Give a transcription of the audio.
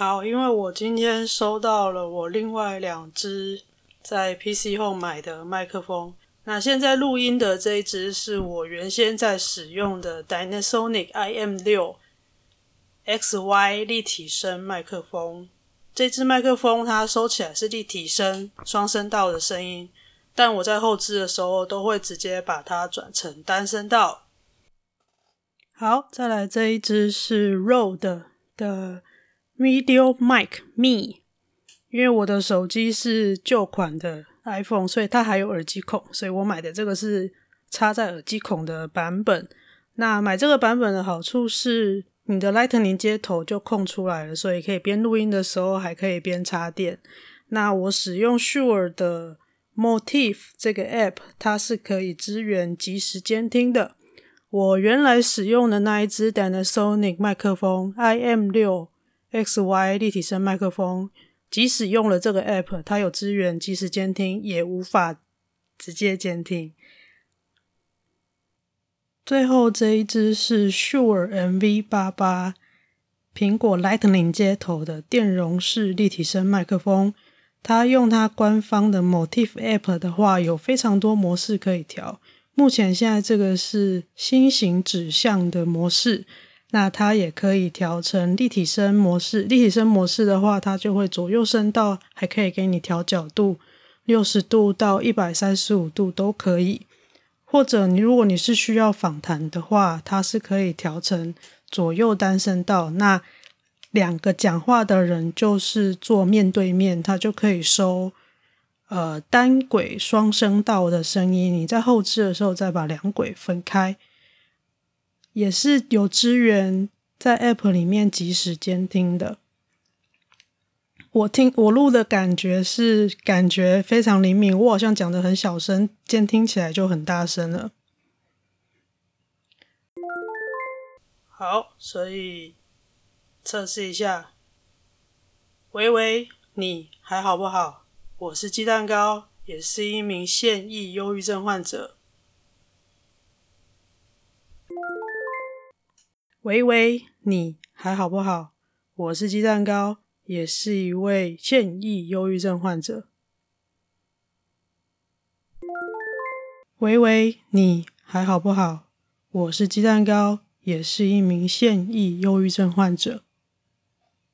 好，因为我今天收到了我另外两只在 PC 后买的麦克风。那现在录音的这一只是我原先在使用的 Dynasonic IM6 XY 立体声麦克风。这支麦克风它收起来是立体声双声道的声音，但我在后置的时候都会直接把它转成单声道。好，再来这一只是 Rode 的 VideoMic Me，因为我的手机是旧款的 iPhone，所以它还有耳机孔，所以我买的这个是插在耳机孔的版本。那买这个版本的好处是，你的 Lightning 接头就空出来了，所以可以边录音的时候还可以边插电。那我使用 Sure 的 Motif 这个 App，它是可以支援即时监听的。我原来使用的那一支 Dynasonic 麦克风 IM6。XY 立体声麦克风，即使用了这个 App，它有支援即时监听，也无法直接监听。最后这一支是 Sure MV88，苹果 Lightning 接头的电容式立体声麦克风。它用它官方的 Motif App 的话，有非常多模式可以调。目前现在这个是新型指向的模式。那它也可以调成立体声模式。立体声模式的话，它就会左右声道，还可以给你调角度，六十度到一百三十五度都可以。或者你如果你是需要访谈的话，它是可以调成左右单声道。那两个讲话的人就是坐面对面，它就可以收呃单轨双声道的声音。你在后置的时候再把两轨分开。也是有支援在 App 里面及时监听的。我听我录的感觉是感觉非常灵敏，我好像讲得很小声，监听起来就很大声了。好，所以测试一下。喂喂，你还好不好？我是鸡蛋糕，也是一名现役忧郁症患者。喂喂，你还好不好？我是鸡蛋糕，也是一位现役忧郁症患者。喂喂，你还好不好？我是鸡蛋糕，也是一名现役忧郁症患者。